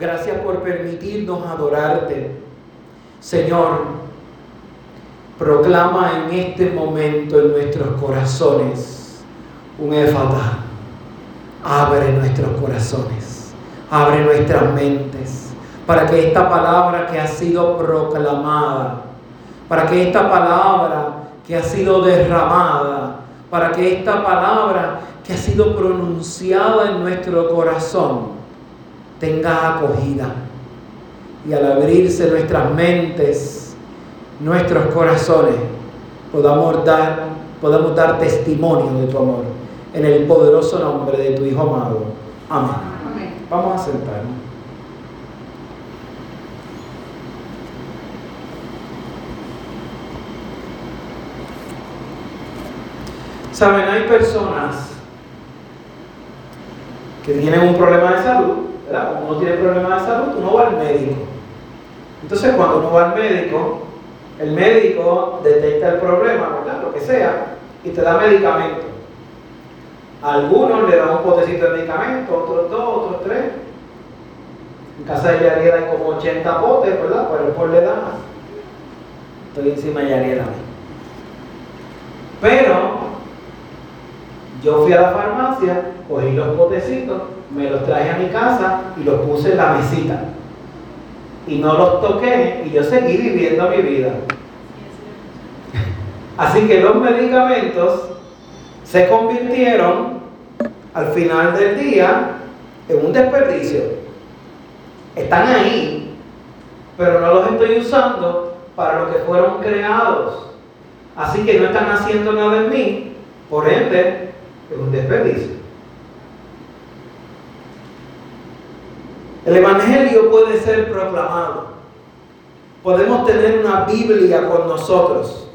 Gracias por permitirnos adorarte. Señor, proclama en este momento en nuestros corazones un éfata. Abre nuestros corazones, abre nuestras mentes, para que esta palabra que ha sido proclamada, para que esta palabra que ha sido derramada, para que esta palabra que ha sido pronunciada en nuestro corazón tenga acogida. Y al abrirse nuestras mentes, nuestros corazones, podamos dar, podamos dar testimonio de tu amor. En el poderoso nombre de tu Hijo amado. Amén. Vamos a sentarnos. Saben, hay personas que tienen un problema de salud, uno tiene problema de salud, uno va al médico. Entonces, cuando uno va al médico, el médico detecta el problema, ¿verdad? Lo que sea, y te da medicamento. algunos le dan un potecito de medicamento, otros dos, otros tres. En casa de Yariela hay como 80 potes, ¿verdad? Por por le da Estoy encima de Yariela. Pero yo fui a la farmacia, cogí los potecitos, me los traje a mi casa y los puse en la mesita. Y no los toqué y yo seguí viviendo mi vida. Así que los medicamentos se convirtieron al final del día en un desperdicio. Están ahí, pero no los estoy usando para lo que fueron creados. Así que no están haciendo nada en mí. Por ende, es un desperdicio. El Evangelio puede ser proclamado. Podemos tener una Biblia con nosotros.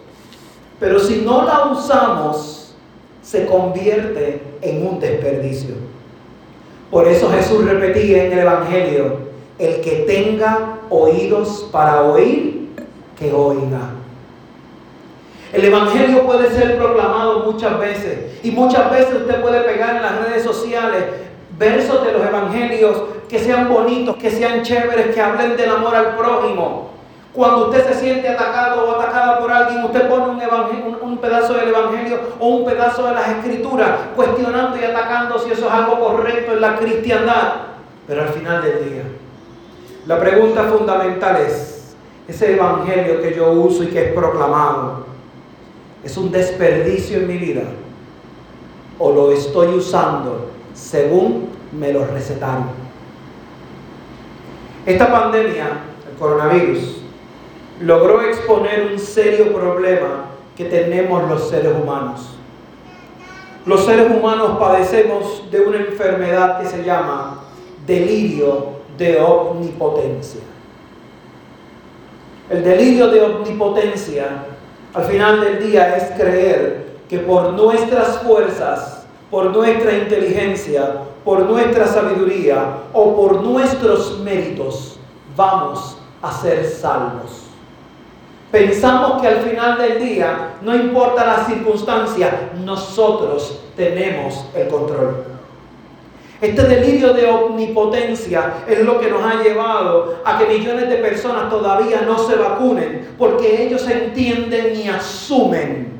Pero si no la usamos, se convierte en un desperdicio. Por eso Jesús repetía en el Evangelio, el que tenga oídos para oír, que oiga. El Evangelio puede ser proclamado muchas veces y muchas veces usted puede pegar en las redes sociales versos de los Evangelios que sean bonitos, que sean chéveres, que hablen del amor al prójimo. Cuando usted se siente atacado o atacada por alguien, usted pone un, pedazo del Evangelio o un pedazo de las Escrituras, cuestionando y atacando si eso es algo correcto en la cristiandad. Pero al final del día, la pregunta fundamental es, ese Evangelio que yo uso y que es proclamado, es un desperdicio en mi vida o lo estoy usando según me lo recetaron. Esta pandemia, el coronavirus, logró exponer un serio problema que tenemos los seres humanos. Los seres humanos padecemos de una enfermedad que se llama delirio de omnipotencia. El delirio de omnipotencia al final del día es creer que por nuestras fuerzas, por nuestra inteligencia, por nuestra sabiduría o por nuestros méritos vamos a ser salvos. Pensamos que al final del día, no importa la circunstancia, nosotros tenemos el control. Este delirio de omnipotencia es lo que nos ha llevado a que millones de personas todavía no se vacunen porque ellos entienden y asumen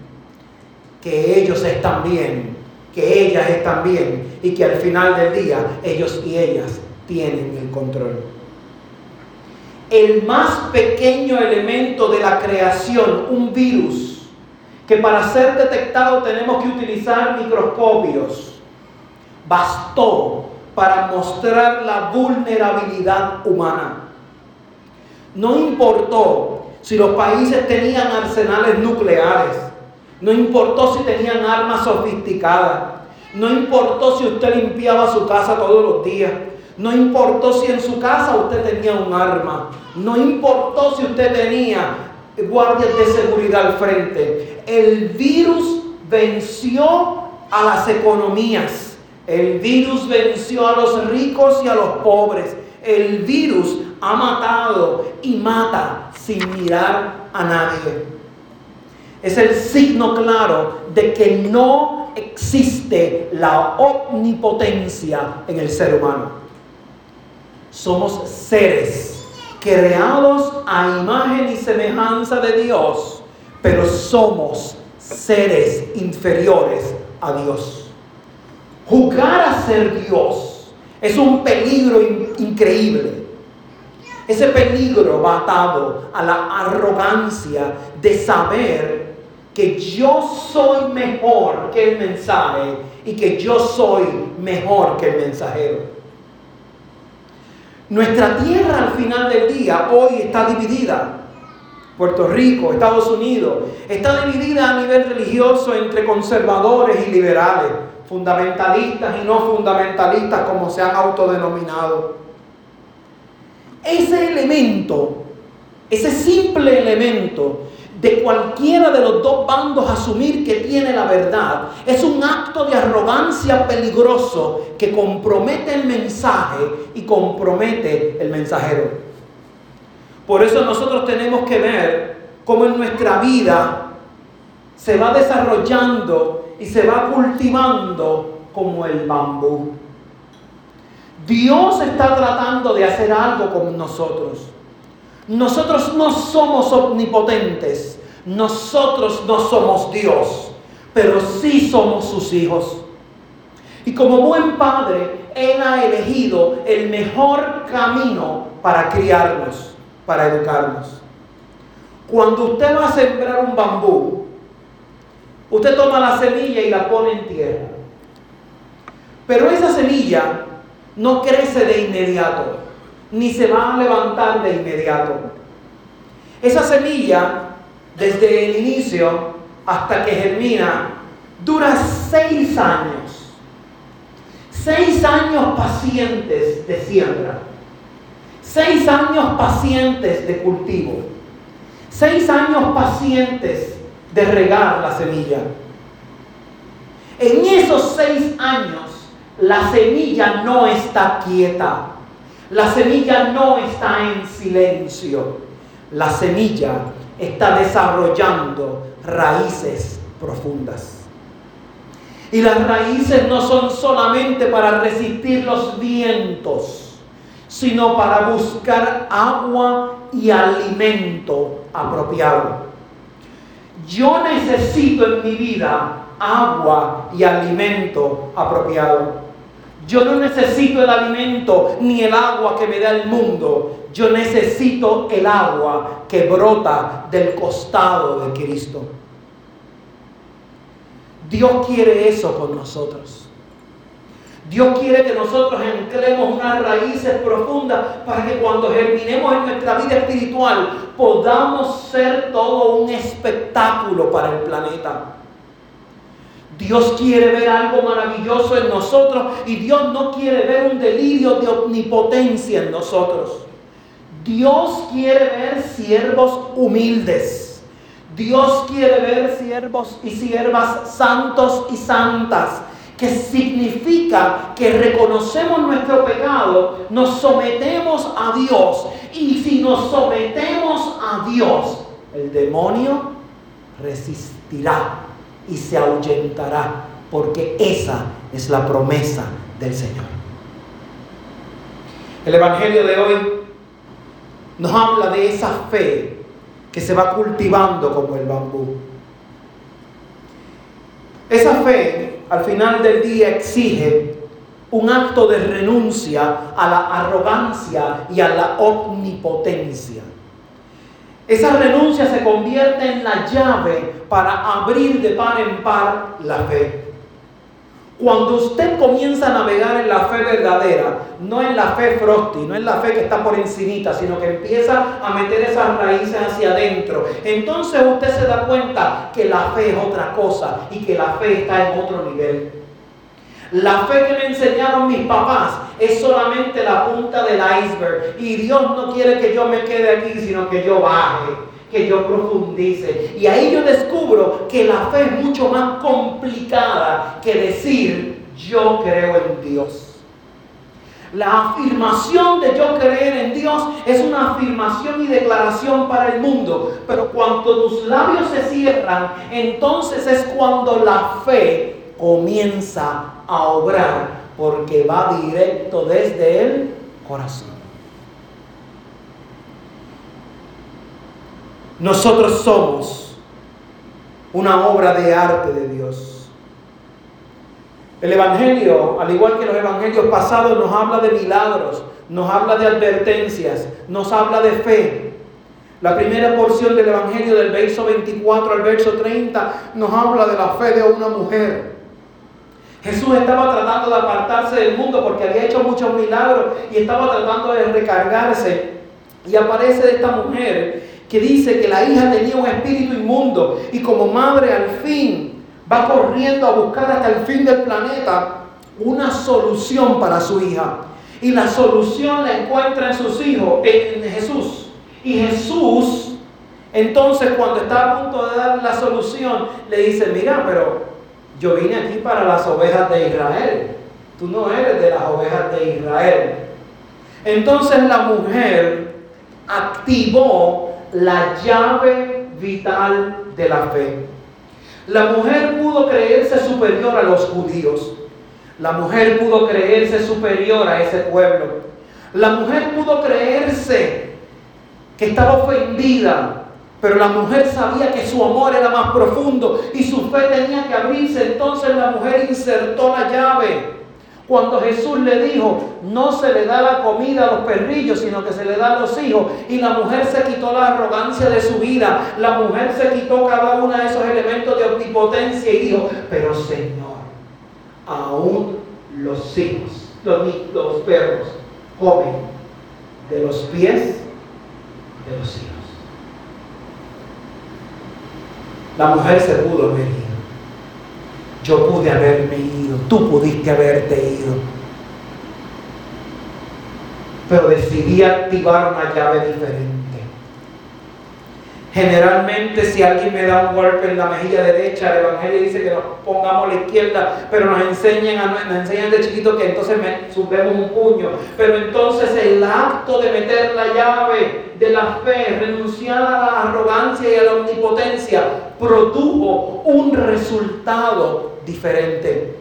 que ellos están bien, que ellas están bien y que al final del día ellos y ellas tienen el control. El más pequeño elemento de la creación, un virus, que para ser detectado tenemos que utilizar microscopios bastó para mostrar la vulnerabilidad humana. No importó si los países tenían arsenales nucleares, no importó si tenían armas sofisticadas, no importó si usted limpiaba su casa todos los días, no importó si en su casa usted tenía un arma, no importó si usted tenía guardias de seguridad al frente. El virus venció a las economías el virus venció a los ricos y a los pobres. El virus ha matado y mata sin mirar a nadie. Es el signo claro de que no existe la omnipotencia en el ser humano. Somos seres creados a imagen y semejanza de Dios, pero somos seres inferiores a Dios. Jugar a ser Dios es un peligro increíble. Ese peligro va atado a la arrogancia de saber que yo soy mejor que el mensaje y que yo soy mejor que el mensajero. Nuestra tierra al final del día hoy está dividida. Puerto Rico, Estados Unidos, está dividida a nivel religioso entre conservadores y liberales, fundamentalistas y no fundamentalistas como se han autodenominado. Ese elemento, ese simple elemento de cualquiera de los dos bandos asumir que tiene la verdad es un acto de arrogancia peligroso que compromete el mensaje y compromete el mensajero. Por eso nosotros tenemos que ver cómo en nuestra vida se va desarrollando y se va cultivando como el bambú. Dios está tratando de hacer algo con nosotros. Nosotros no somos omnipotentes, nosotros no somos Dios, pero sí somos sus hijos. Y como buen padre, Él ha elegido el mejor camino para criarnos, para educarnos. Cuando usted va a sembrar un bambú, usted toma la semilla y la pone en tierra. Pero esa semilla no crece de inmediato ni se va a levantar de inmediato. Esa semilla, desde el inicio hasta que germina, dura seis años. Seis años pacientes de siembra. Seis años pacientes de cultivo. Seis años pacientes de regar la semilla. En esos seis años, la semilla no está quieta. La semilla no está en silencio. La semilla está desarrollando raíces profundas. Y las raíces no son solamente para resistir los vientos, sino para buscar agua y alimento apropiado. Yo necesito en mi vida agua y alimento apropiado. Yo no necesito el alimento ni el agua que me da el mundo. Yo necesito el agua que brota del costado de Cristo. Dios quiere eso con nosotros. Dios quiere que nosotros anclemos unas raíces profundas para que cuando germinemos en nuestra vida espiritual podamos ser todo un espectáculo para el planeta. Dios quiere ver algo maravilloso en nosotros y Dios no quiere ver un delirio de omnipotencia en nosotros. Dios quiere ver siervos humildes. Dios quiere ver siervos y siervas santos y santas, que significa que reconocemos nuestro pecado, nos sometemos a Dios y si nos sometemos a Dios, el demonio resistirá y se ahuyentará, porque esa es la promesa del Señor. El Evangelio de hoy nos habla de esa fe que se va cultivando como el bambú. Esa fe al final del día exige un acto de renuncia a la arrogancia y a la omnipotencia. Esa renuncia se convierte en la llave para abrir de par en par la fe. Cuando usted comienza a navegar en la fe verdadera, no en la fe frosty, no en la fe que está por encimita, sino que empieza a meter esas raíces hacia adentro, entonces usted se da cuenta que la fe es otra cosa y que la fe está en otro nivel. La fe que me enseñaron mis papás es solamente la punta del iceberg. Y Dios no quiere que yo me quede aquí, sino que yo baje, que yo profundice. Y ahí yo descubro que la fe es mucho más complicada que decir yo creo en Dios. La afirmación de yo creer en Dios es una afirmación y declaración para el mundo. Pero cuando tus labios se cierran, entonces es cuando la fe comienza a obrar porque va directo desde el corazón. Nosotros somos una obra de arte de Dios. El Evangelio, al igual que los Evangelios pasados, nos habla de milagros, nos habla de advertencias, nos habla de fe. La primera porción del Evangelio del verso 24 al verso 30 nos habla de la fe de una mujer. Jesús estaba tratando de apartarse del mundo porque había hecho muchos milagros y estaba tratando de recargarse. Y aparece esta mujer que dice que la hija tenía un espíritu inmundo y como madre al fin va corriendo a buscar hasta el fin del planeta una solución para su hija. Y la solución la encuentra en sus hijos, en Jesús. Y Jesús, entonces cuando está a punto de dar la solución, le dice, mira, pero yo vine aquí para las ovejas de Israel. Tú no eres de las ovejas de Israel. Entonces la mujer activó la llave vital de la fe. La mujer pudo creerse superior a los judíos. La mujer pudo creerse superior a ese pueblo. La mujer pudo creerse que estaba ofendida pero la mujer sabía que su amor era más profundo y su fe tenía que abrirse. Entonces la mujer insertó la llave. Cuando Jesús le dijo, no se le da la comida a los perrillos, sino que se le da a los hijos. Y la mujer se quitó la arrogancia de su vida. La mujer se quitó cada uno de esos elementos de omnipotencia y dijo, pero Señor, aún los hijos, los, los perros, comen de los pies de los hijos. La mujer se pudo haber ido. Yo pude haberme ido. Tú pudiste haberte ido. Pero decidí activar una llave diferente. Generalmente si alguien me da un golpe en la mejilla derecha, el Evangelio dice que nos pongamos a la izquierda, pero nos enseñan, nos enseñan de chiquito que entonces me subemos un puño. Pero entonces el acto de meter la llave de la fe, renunciar a la arrogancia y a la omnipotencia, produjo un resultado diferente.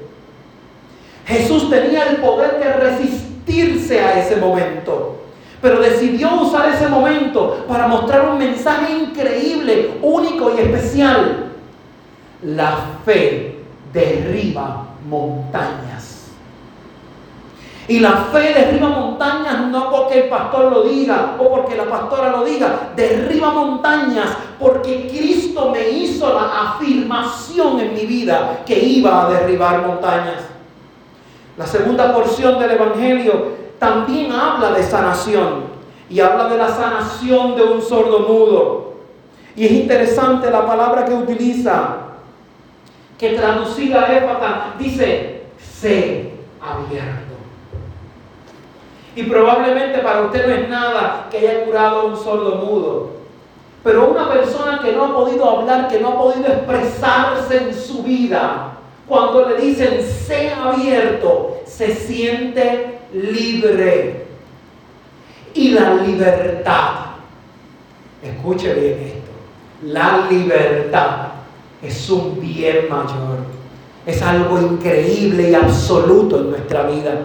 Jesús tenía el poder de resistirse a ese momento pero decidió usar ese momento para mostrar un mensaje increíble, único y especial. La fe derriba montañas. Y la fe derriba montañas no porque el pastor lo diga o porque la pastora lo diga, derriba montañas porque Cristo me hizo la afirmación en mi vida que iba a derribar montañas. La segunda porción del Evangelio también habla de sanación y habla de la sanación de un sordo mudo. Y es interesante la palabra que utiliza, que traducida a éfata dice, sé abierto. Y probablemente para usted no es nada que haya curado un sordo mudo. Pero una persona que no ha podido hablar, que no ha podido expresarse en su vida, cuando le dicen sé abierto, se siente libre. Y la libertad, escuche bien esto, la libertad es un bien mayor, es algo increíble y absoluto en nuestra vida.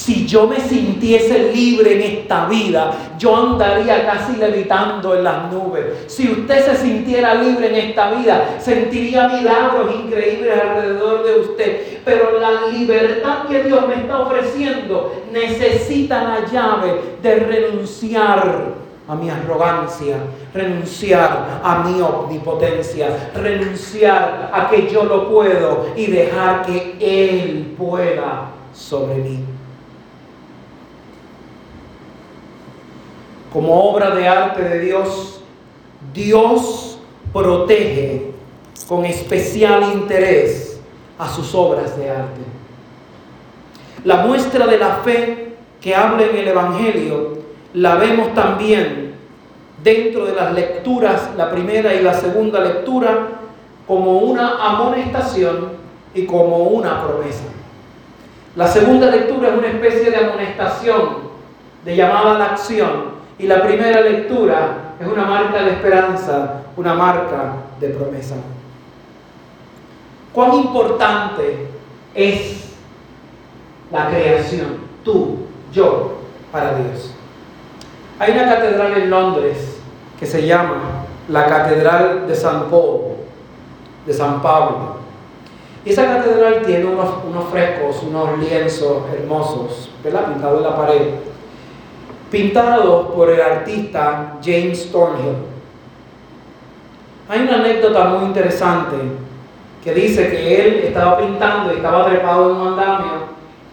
Si yo me sintiese libre en esta vida, yo andaría casi levitando en las nubes. Si usted se sintiera libre en esta vida, sentiría milagros increíbles alrededor de usted. Pero la libertad que Dios me está ofreciendo necesita la llave de renunciar a mi arrogancia, renunciar a mi omnipotencia, renunciar a que yo lo puedo y dejar que Él pueda sobre mí. Como obra de arte de Dios, Dios protege con especial interés a sus obras de arte. La muestra de la fe que habla en el Evangelio la vemos también dentro de las lecturas, la primera y la segunda lectura, como una amonestación y como una promesa. La segunda lectura es una especie de amonestación, de llamada a la acción, y la primera lectura es una marca de esperanza, una marca de promesa. ¿Cuán importante es la creación? Tú, yo, para Dios. Hay una catedral en Londres que se llama la Catedral de San Pablo, de San Pablo. Y esa catedral tiene unos, unos frescos, unos lienzos hermosos. Pintados en la pared. Pintados por el artista James Thornhill. Hay una anécdota muy interesante que dice que él estaba pintando y estaba trepado en un andamio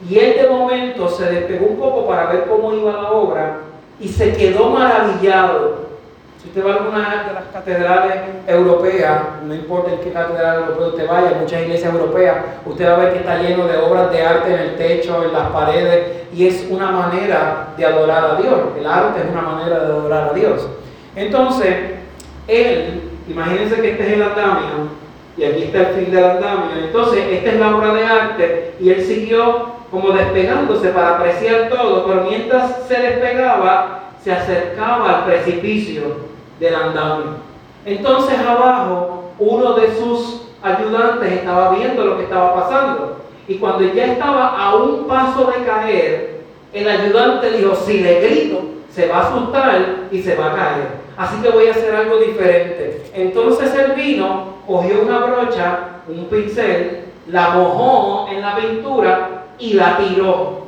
y él de momento se despegó un poco para ver cómo iba la obra y se quedó maravillado usted va a alguna de las catedrales europeas, no importa en qué catedral europea usted vaya, muchas iglesias europeas, usted va a ver que está lleno de obras de arte en el techo, en las paredes, y es una manera de adorar a Dios. El arte es una manera de adorar a Dios. Entonces, él, imagínense que este es el andamio, y aquí está el fin del andamio. Entonces, esta es la obra de arte, y él siguió como despegándose para apreciar todo, pero mientras se despegaba, se acercaba al precipicio del andamio. Entonces abajo uno de sus ayudantes estaba viendo lo que estaba pasando. Y cuando ya estaba a un paso de caer, el ayudante dijo, si le grito, se va a asustar y se va a caer. Así que voy a hacer algo diferente. Entonces él vino, cogió una brocha, un pincel, la mojó en la pintura y la tiró.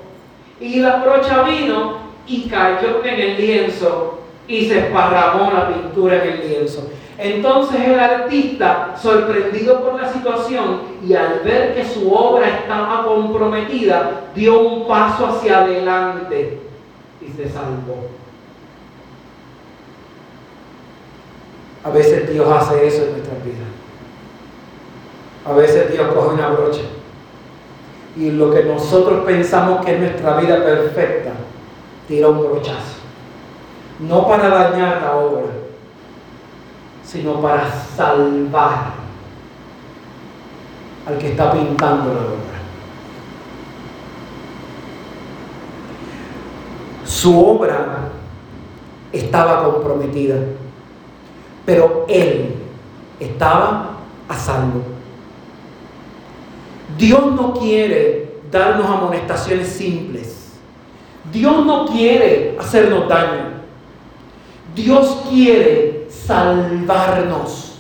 Y la brocha vino y cayó en el lienzo y se esparramó la pintura en el lienzo. Entonces el artista, sorprendido por la situación y al ver que su obra estaba comprometida, dio un paso hacia adelante y se salvó. A veces Dios hace eso en nuestra vida. A veces Dios coge una brocha y lo que nosotros pensamos que es nuestra vida perfecta, tira un brochazo no para dañar la obra, sino para salvar al que está pintando la obra. Su obra estaba comprometida, pero él estaba a salvo. Dios no quiere darnos amonestaciones simples. Dios no quiere hacernos daño. Dios quiere salvarnos.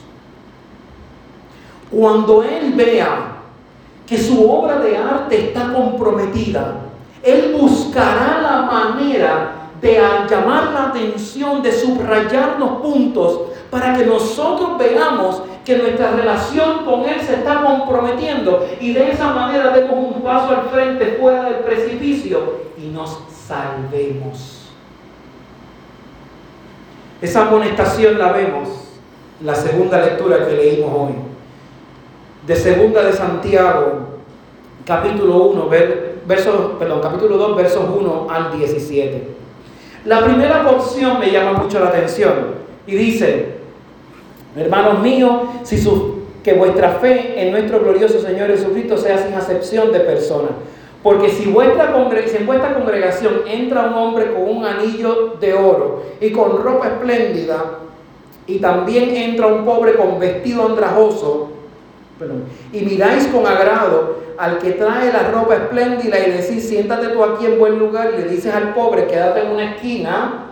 Cuando Él vea que su obra de arte está comprometida, Él buscará la manera de llamar la atención, de subrayarnos puntos para que nosotros veamos que nuestra relación con Él se está comprometiendo y de esa manera demos un paso al frente fuera del precipicio y nos salvemos. Esa amonestación la vemos en la segunda lectura que leímos hoy. De segunda de Santiago, capítulo 1, versos, perdón, capítulo 2, versos 1 al 17. La primera porción me llama mucho la atención y dice, hermanos míos, si su, que vuestra fe en nuestro glorioso Señor Jesucristo sea sin acepción de personas porque si, vuestra en vuestra congregación entra un hombre con un anillo de oro y con ropa espléndida, y también entra un pobre con vestido andrajoso, y miráis con agrado al que trae la ropa espléndida y decís, siéntate tú aquí en buen lugar, y le dices al pobre, quédate en una esquina,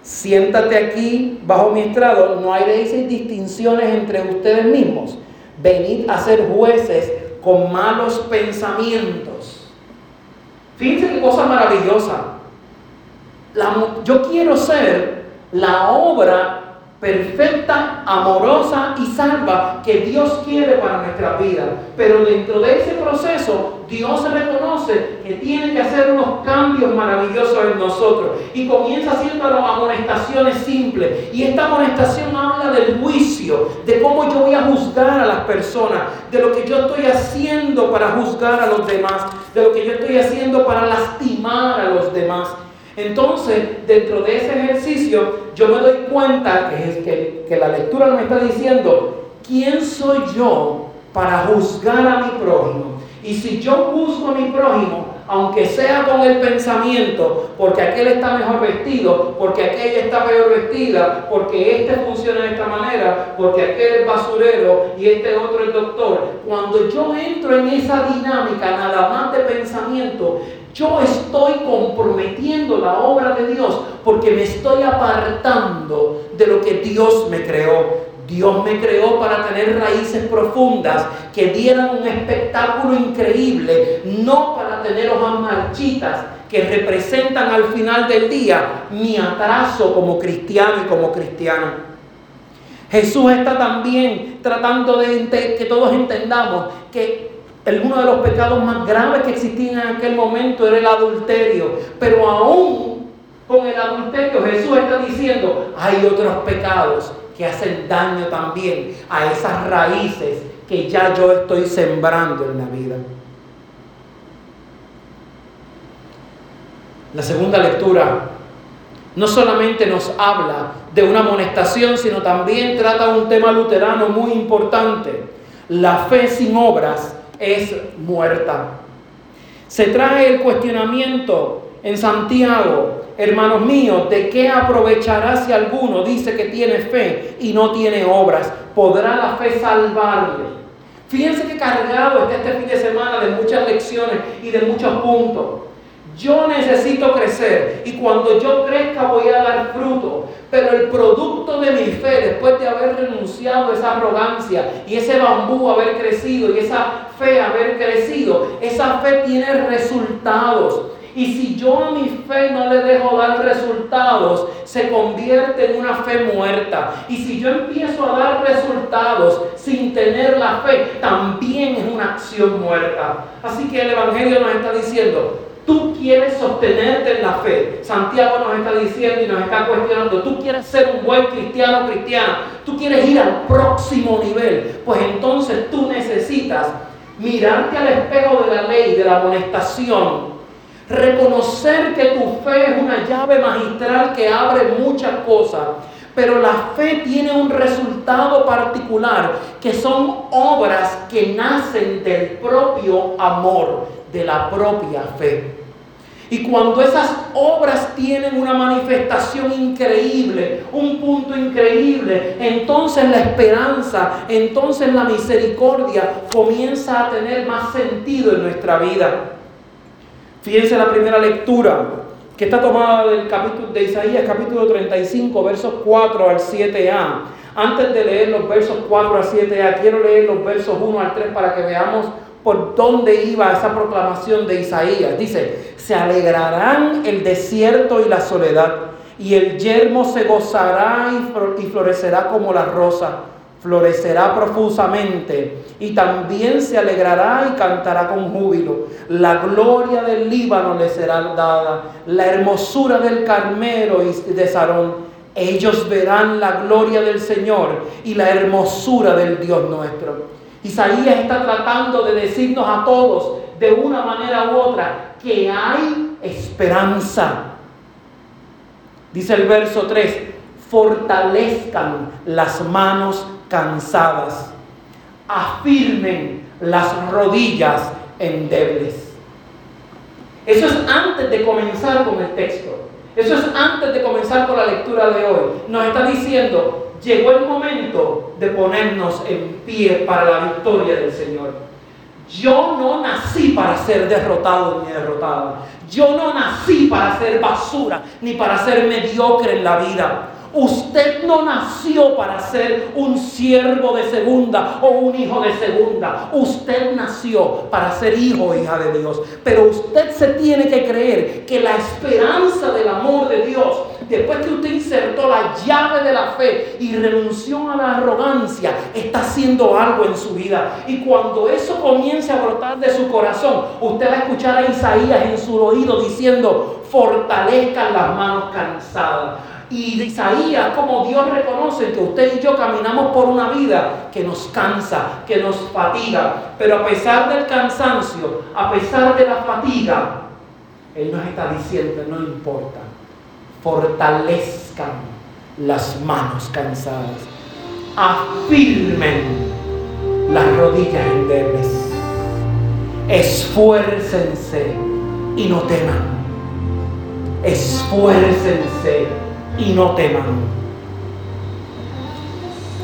siéntate aquí bajo mi estrado, no hay distinciones entre ustedes mismos. Venid a ser jueces con malos pensamientos Fíjense qué cosa maravillosa. yo quiero ser la obra perfecta, amorosa y salva que Dios quiere para nuestra vida. Pero dentro de ese proceso, Dios reconoce que tiene que hacer unos cambios maravillosos en nosotros. Y comienza haciendo las amonestaciones simples. Y esta amonestación habla del juicio, de cómo yo voy a juzgar a las personas, de lo que yo estoy haciendo para juzgar a los demás, de lo que yo estoy haciendo para lastimar a los demás. Entonces, dentro de ese ejercicio, yo me doy cuenta que, la lectura me está diciendo, ¿quién soy yo para juzgar a mi prójimo? Y si yo juzgo a mi prójimo, aunque sea con el pensamiento, porque aquel está mejor vestido, porque aquella está peor vestida, porque este funciona de esta manera, porque aquel es basurero y este otro es doctor, cuando yo entro en esa dinámica nada más de pensamiento, Yo estoy comprometiendo la obra de Dios porque me estoy apartando de lo que Dios me creó. Dios me creó para tener raíces profundas que dieran un espectáculo increíble, no para tener hojas marchitas que representan al final del día mi atraso como cristiano y como cristiano. Jesús está también tratando de que todos entendamos que uno de los pecados más graves que existían en aquel momento era el adulterio. Pero aún con el adulterio Jesús está diciendo, hay otros pecados que hacen daño también a esas raíces que ya yo estoy sembrando en la vida. La segunda lectura no solamente nos habla de una amonestación, sino también trata un tema luterano muy importante. La fe sin obras es muerta. Se trae el cuestionamiento en Santiago, hermanos míos, ¿de qué aprovechará si alguno dice que tiene fe y no tiene obras? ¿Podrá la fe salvarle? Fíjense que cargado está este fin de semana de muchas lecciones y de muchos puntos. Yo necesito crecer y cuando yo crezca voy a dar fruto. Pero el producto de mi fe, después de haber renunciado a esa arrogancia y ese bambú haber crecido y esa fe haber crecido, esa fe tiene resultados. Y si yo a mi fe no le dejo dar resultados, se convierte en una fe muerta. Y si yo empiezo a dar resultados sin tener la fe, también es una acción muerta. Así que el Evangelio nos está diciendo, Tú quieres sostenerte en la fe. Santiago nos está diciendo y nos está cuestionando. Tú quieres ser un buen cristiano cristiana. Tú quieres ir al próximo nivel. Pues entonces tú necesitas mirarte al espejo de la ley, de la amonestación. Reconocer que tu fe es una llave magistral que abre muchas cosas. Pero la fe tiene un resultado particular, que son obras que nacen del propio amor, de la propia fe. Y cuando esas obras tienen una manifestación increíble, un punto increíble, entonces la esperanza, entonces la misericordia comienza a tener más sentido en nuestra vida. Fíjense la primera lectura, que está tomada del capítulo de Isaías, capítulo 35, versos 4 al 7a. Antes de leer los versos 4 al 7a, quiero leer los versos 1 al 3 para que veamos por dónde iba esa proclamación de Isaías. Dice, se alegrarán el desierto y la soledad, y el yermo se gozará y florecerá como la rosa, florecerá profusamente, y también se alegrará y cantará con júbilo. La gloria del Líbano le será dada, la hermosura del Carmelo y de Sarón. Ellos verán la gloria del Señor y la hermosura del Dios nuestro. Isaías está tratando de decirnos a todos, de una manera u otra, que hay esperanza. Dice el verso 3, fortalezcan las manos cansadas, afirmen las rodillas endebles. Eso es antes de comenzar con el texto. Eso es antes de comenzar con la lectura de hoy. Nos está diciendo, llegó el momento de ponernos en pie para la victoria del Señor. Yo no nací para ser derrotado ni derrotada. Yo no nací para ser basura ni para ser mediocre en la vida. Usted no nació para ser un siervo de segunda o un hijo de segunda. Usted nació para ser hijo o hija de Dios. Pero usted se tiene que creer que la esperanza del amor de Dios, después que usted insertó la llave de la fe y renunció a la arrogancia, está haciendo algo en su vida. Y cuando eso comience a brotar de su corazón, usted va a escuchar a Isaías en su oído diciendo, fortalezcan las manos cansadas y Isaías, como Dios reconoce que usted y yo caminamos por una vida que nos cansa, que nos fatiga. Pero a pesar del cansancio, a pesar de la fatiga, Él nos está diciendo, no importa, fortalezcan las manos cansadas, afirmen las rodillas endebles, esfuércense y no teman. Esfuércense y no teman.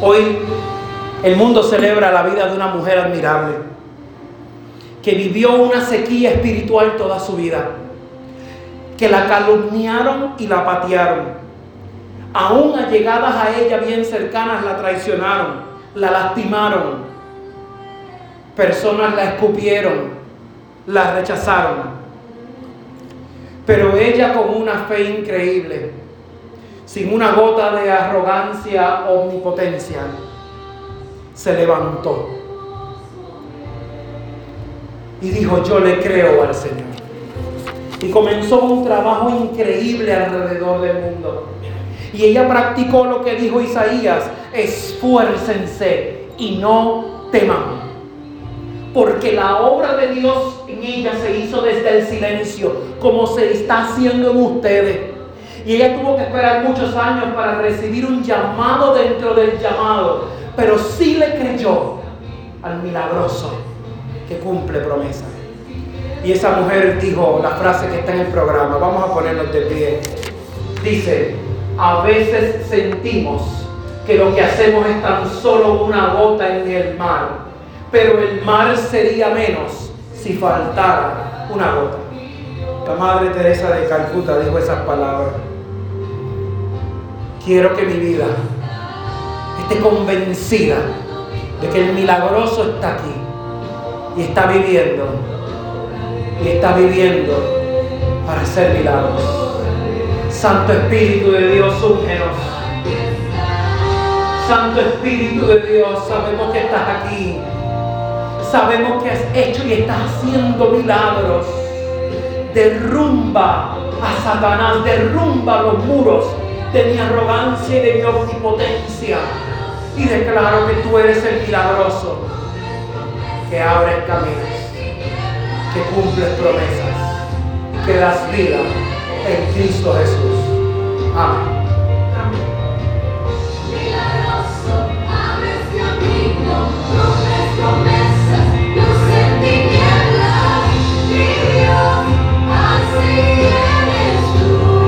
Hoy el mundo celebra la vida de una mujer admirable. que vivió una sequía espiritual toda su vida, que la calumniaron y la patearon. Aún allegadas a ella bien cercanas la traicionaron, la lastimaron. Personas la escupieron, la rechazaron. Pero ella con una fe increíble, sin una gota de arrogancia omnipotencia, se levantó y dijo, yo le creo al Señor. Y comenzó un trabajo increíble alrededor del mundo. Y ella practicó lo que dijo Isaías, esfuércense y no teman. Porque la obra de Dios en ella se hizo desde el silencio, como se está haciendo en ustedes. Y ella tuvo que esperar muchos años para recibir un llamado dentro del llamado. Pero sí le creyó al milagroso que cumple promesa. Y esa mujer dijo la frase que está en el programa. Vamos a ponernos de pie. Dice, a veces sentimos que lo que hacemos es tan solo una gota en el mar, pero el mar sería menos si faltara una gota. La Madre Teresa de Calcuta dijo esas palabras. Quiero que mi vida esté convencida de que el milagroso está aquí y está viviendo y está viviendo para hacer milagros. Santo Espíritu de Dios, úngenos. Santo Espíritu de Dios, sabemos que estás aquí. Sabemos que has hecho y estás haciendo milagros. Derrumba a Satanás, derrumba los muros de mi arrogancia y de mi omnipotencia. Y declaro que tú eres el milagroso que abre caminos, que cumples promesas, que das vida en Cristo Jesús. Amén.